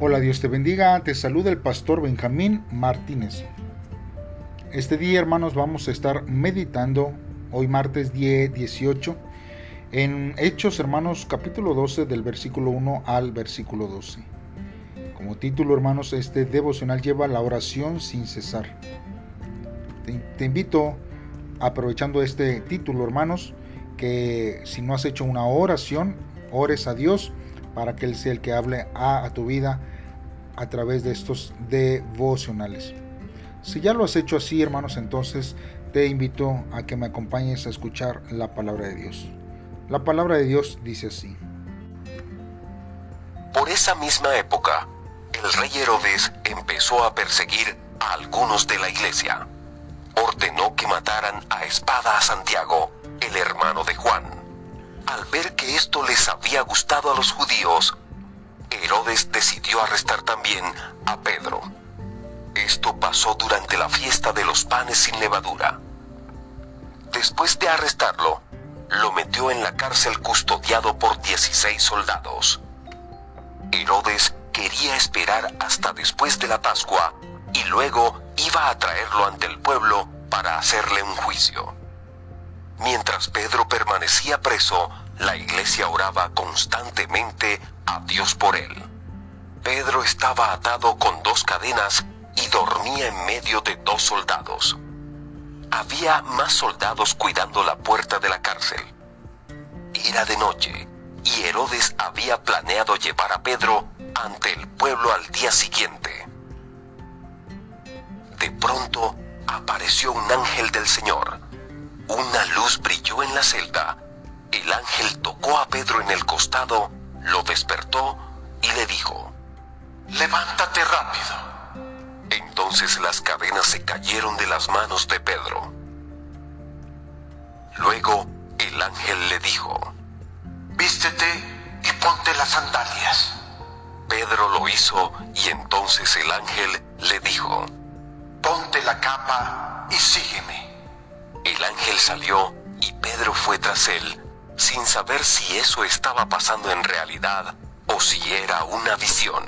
Hola, Dios te bendiga. Te saluda el pastor Benjamín Martínez. Este día, hermanos, vamos a estar meditando hoy martes 10, 18 en Hechos, hermanos, capítulo 12 del versículo 1 al versículo 12. Como título, hermanos, este devocional lleva la oración sin cesar. Te, invito, aprovechando este título, hermanos, que si no has hecho una oración, ores a Dios para que Él sea el que hable a, tu vida a través de estos devocionales. Si ya lo has hecho así, hermanos, entonces te invito a que me acompañes a escuchar la palabra de Dios. La palabra de Dios dice así. Por esa misma época, el rey Herodes empezó a perseguir a algunos de la iglesia. Ordenó que mataran a espada a Santiago, el hermano de Juan al ver que esto les había gustado a los judíos, Herodes decidió arrestar también a Pedro. Esto pasó durante la fiesta de los panes sin levadura. Después de arrestarlo, lo metió en la cárcel custodiado por 16 soldados. Herodes quería esperar hasta después de la Pascua y luego iba a traerlo ante el pueblo para hacerle un juicio. Mientras Pedro permanecía preso, la iglesia oraba constantemente a Dios por él. Pedro estaba atado con dos cadenas y dormía en medio de dos soldados. Había más soldados cuidando la puerta de la cárcel. Era de noche y Herodes había planeado llevar a Pedro ante el pueblo al día siguiente. De pronto apareció un ángel del Señor una luz brilló en la celda. El ángel tocó a Pedro en el costado, lo despertó y le dijo, Levántate rápido. Entonces las cadenas se cayeron de las manos de Pedro. Luego el ángel le dijo, Vístete y ponte las sandalias. Pedro lo hizo y entonces el ángel le dijo, Ponte la capa y sígueme. El ángel salió y Pedro fue tras él, sin saber si eso estaba pasando en realidad o si era una visión.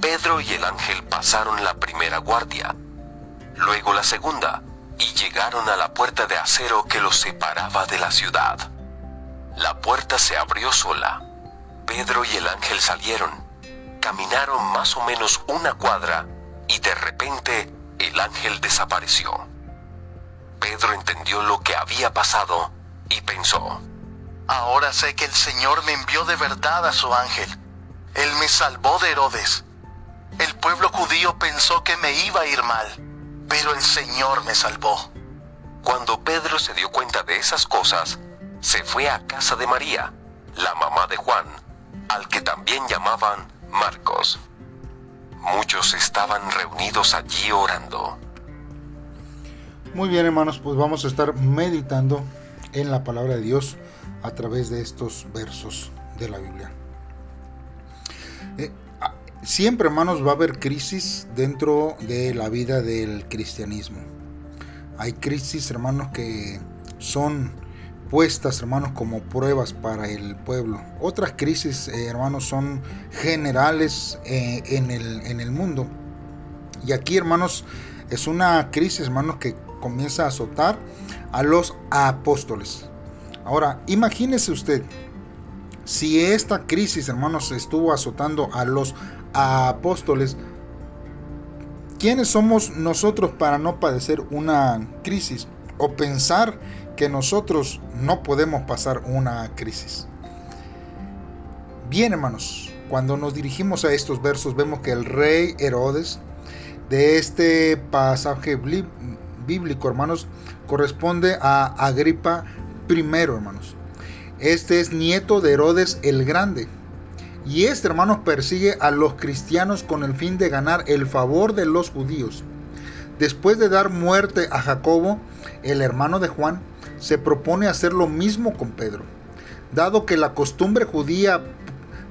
Pedro y el ángel pasaron la primera guardia, luego la segunda, y llegaron a la puerta de acero que los separaba de la ciudad. La puerta se abrió sola. Pedro y el ángel salieron. Caminaron más o menos una cuadra y de repente el ángel desapareció. Pedro entendió lo que había pasado y pensó, Ahora sé que el Señor me envió de verdad a su ángel. Él me salvó de Herodes. El pueblo judío pensó que me iba a ir mal, pero el Señor me salvó. Cuando Pedro se dio cuenta de esas cosas, se fue a casa de María, la mamá de Juan, al que también llamaban Marcos. Muchos estaban reunidos allí orando. Muy bien hermanos, pues vamos a estar meditando en la palabra de Dios a través de estos versos de la Biblia. Eh, siempre hermanos va a haber crisis dentro de la vida del cristianismo. Hay crisis hermanos que son puestas hermanos como pruebas para el pueblo. Otras crisis eh, hermanos son generales eh, en, el, en el mundo. Y aquí hermanos es una crisis hermanos que comienza a azotar a los apóstoles. Ahora, imagínese usted, si esta crisis, hermanos, estuvo azotando a los apóstoles, ¿quiénes somos nosotros para no padecer una crisis o pensar que nosotros no podemos pasar una crisis? Bien, hermanos, cuando nos dirigimos a estos versos vemos que el rey Herodes de este pasaje bíblico, hermanos, corresponde a Agripa I, hermanos. Este es nieto de Herodes el Grande. Y este, hermanos, persigue a los cristianos con el fin de ganar el favor de los judíos. Después de dar muerte a Jacobo, el hermano de Juan, se propone hacer lo mismo con Pedro. Dado que la costumbre judía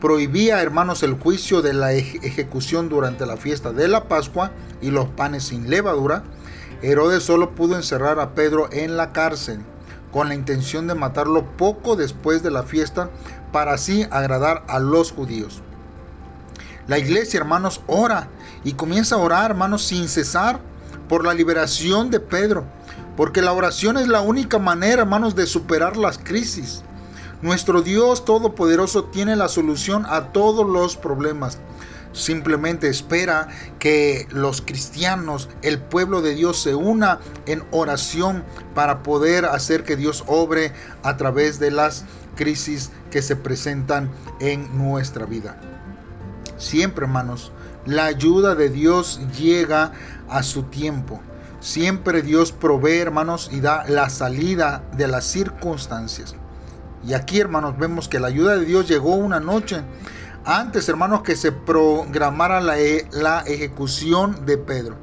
prohibía, hermanos, el juicio de la ejecución durante la fiesta de la Pascua y los panes sin levadura, Herodes solo pudo encerrar a Pedro en la cárcel con la intención de matarlo poco después de la fiesta para así agradar a los judíos. La iglesia, hermanos, ora y comienza a orar, hermanos, sin cesar por la liberación de Pedro. Porque la oración es la única manera, hermanos, de superar las crisis. Nuestro Dios Todopoderoso tiene la solución a todos los problemas. Simplemente espera que los cristianos, el pueblo de Dios, se una en oración para poder hacer que Dios obre a través de las crisis que se presentan en nuestra vida. Siempre, hermanos, la ayuda de Dios llega a su tiempo. Siempre Dios provee, hermanos, y da la salida de las circunstancias. Y aquí, hermanos, vemos que la ayuda de Dios llegó una noche antes, hermanos, que se programara la, e, la ejecución de Pedro.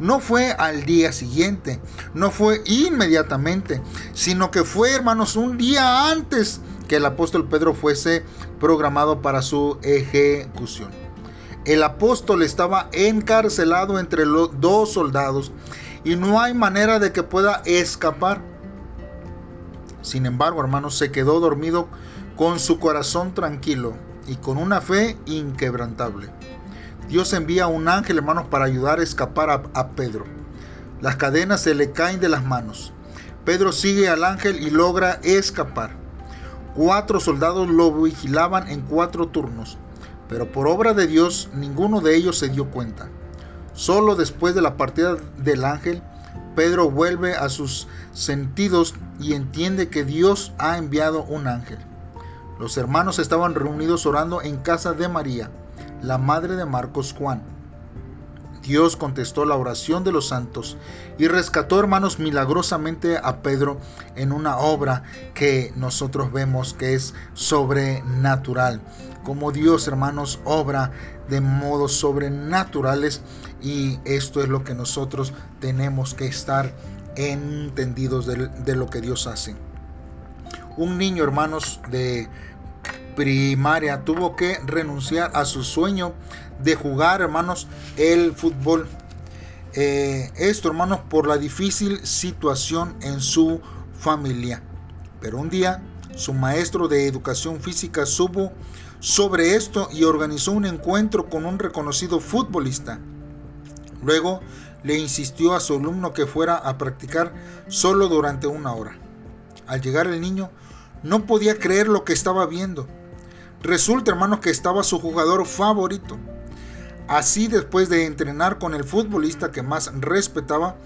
No fue al día siguiente, no fue inmediatamente, sino que fue, hermanos, un día antes que el apóstol Pedro fuese programado para su ejecución. El apóstol estaba encarcelado entre los dos soldados y no hay manera de que pueda escapar. Sin embargo, hermanos, se quedó dormido con su corazón tranquilo y con una fe inquebrantable. Dios envía un ángel, hermanos, para ayudar a escapar a, a, Pedro. Las cadenas se le caen de las manos. Pedro sigue al ángel y logra escapar. Cuatro soldados lo vigilaban en cuatro turnos, pero por obra de Dios ninguno de ellos se dio cuenta. Solo después de la partida del ángel, Pedro vuelve a sus sentidos y entiende que Dios ha enviado un ángel. Los hermanos estaban reunidos orando en casa de María, la madre de Marcos Juan. Dios contestó la oración de los santos y rescató, hermanos, milagrosamente a Pedro en una obra que nosotros vemos que es sobrenatural. Como Dios, hermanos, obra de modos sobrenaturales y esto es lo que nosotros tenemos que estar entendidos de, de lo que Dios hace. Un niño, hermanos, de primaria tuvo que renunciar a su sueño de jugar, hermanos, el fútbol. Eh, esto, hermanos, por la difícil situación en su familia. Pero un día su maestro de educación física supo sobre esto y organizó un encuentro con un reconocido futbolista. Luego le insistió a su alumno que fuera a practicar solo durante una hora. Al llegar el niño no podía creer lo que estaba viendo. Resulta, hermanos, que estaba su jugador favorito. Así, después de entrenar con el futbolista que más respetaba,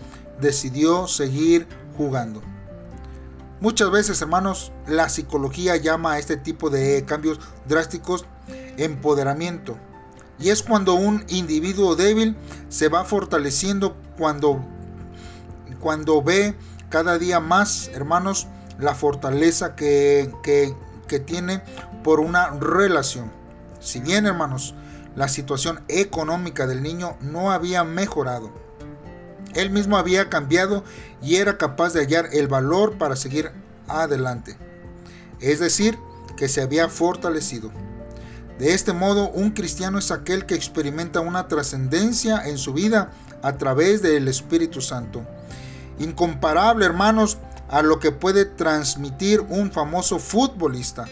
decidió seguir jugando. Muchas veces, hermanos, la psicología llama a este tipo de cambios drásticos empoderamiento. Y es cuando un individuo débil se va fortaleciendo cuando, cuando ve cada día más, hermanos, la fortaleza que, que, que tiene por una relación. Si bien, hermanos, la situación económica del niño no había mejorado, él mismo había cambiado y era capaz de hallar el valor para seguir adelante. Es decir, que se había fortalecido. De este modo, un cristiano es aquel que experimenta una trascendencia en su vida a través del Espíritu Santo. Incomparable, hermanos, a lo que puede transmitir un famoso futbolista.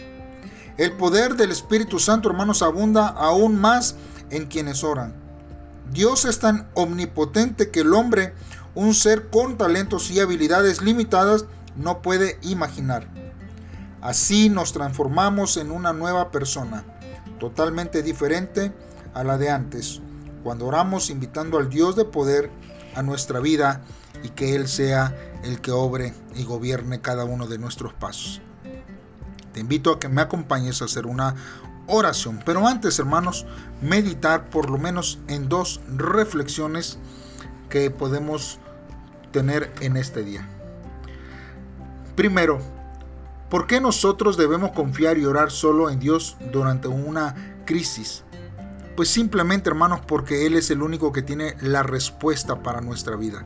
El poder del Espíritu Santo, hermanos, abunda aún más en quienes oran. Dios es tan omnipotente que el hombre, un ser con talentos y habilidades limitadas, no puede imaginar. Así nos transformamos en una nueva persona, totalmente diferente a la de antes, cuando oramos invitando al Dios de poder a nuestra vida y que Él sea el que obre y gobierne cada uno de nuestros pasos. Te invito a que me acompañes a hacer una oración. Pero antes, hermanos, meditar por lo menos en dos reflexiones que podemos tener en este día. Primero, ¿por qué nosotros debemos confiar y orar solo en Dios durante una crisis? Pues simplemente, hermanos, porque Él es el único que tiene la respuesta para nuestra vida.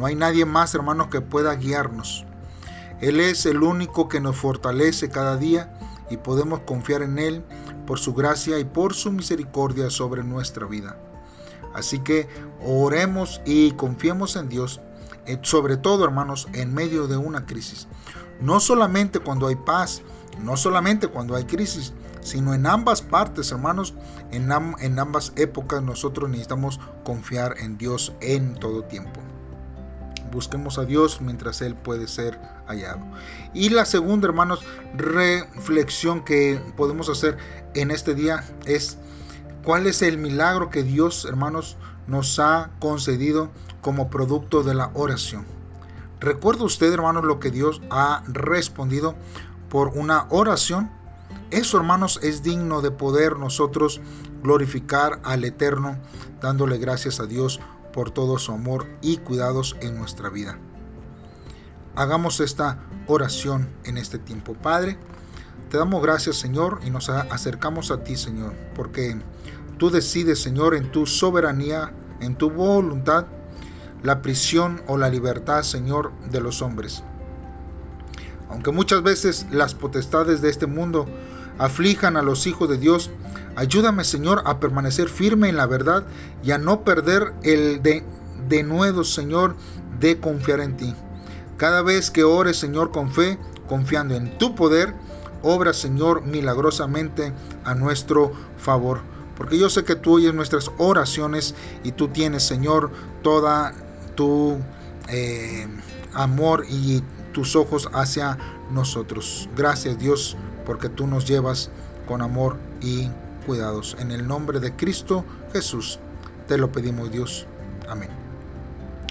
No hay nadie más, hermanos, que pueda guiarnos. Él es el único que nos fortalece cada día y podemos confiar en Él por su gracia y por su misericordia sobre nuestra vida. Así que oremos y confiemos en Dios, eh, sobre todo hermanos, en medio de una crisis. No solamente cuando hay paz No solamente cuando hay crisis, sino en ambas partes, hermanos, en, en ambas épocas nosotros necesitamos confiar en Dios en todo tiempo. Busquemos a Dios mientras Él puede ser hallado. Y la segunda, hermanos, reflexión que podemos hacer en este día es cuál es el milagro que Dios, hermanos, nos ha concedido como producto de la oración. ¿Recuerda usted, hermanos, lo que Dios ha respondido por una oración? Eso, hermanos, es digno de poder nosotros glorificar al Eterno, dándole gracias a Dios por todo su amor y cuidados en nuestra vida. Hagamos esta oración en este tiempo. Padre, te damos gracias Señor y nos acercamos a ti Señor, porque tú decides Señor en tu soberanía, en tu voluntad, la prisión o la libertad Señor de los hombres. Aunque muchas veces las potestades de este mundo aflijan a los hijos de Dios, Ayúdame, Señor, a permanecer firme en la verdad y a no perder el de, nuevo, Señor, de confiar en ti. Cada vez que ores, Señor, con fe, confiando en tu poder, obra, Señor, milagrosamente a nuestro favor. Porque yo sé que tú oyes nuestras oraciones y tú tienes, Señor, toda tu eh, amor y tus ojos hacia nosotros. Gracias, Dios, porque tú nos llevas con amor y cuidados. En el nombre de Cristo Jesús te lo pedimos Dios. Amén.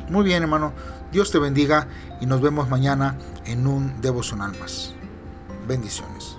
Muy bien hermano, Dios te bendiga y nos vemos mañana en un devocional más. Bendiciones.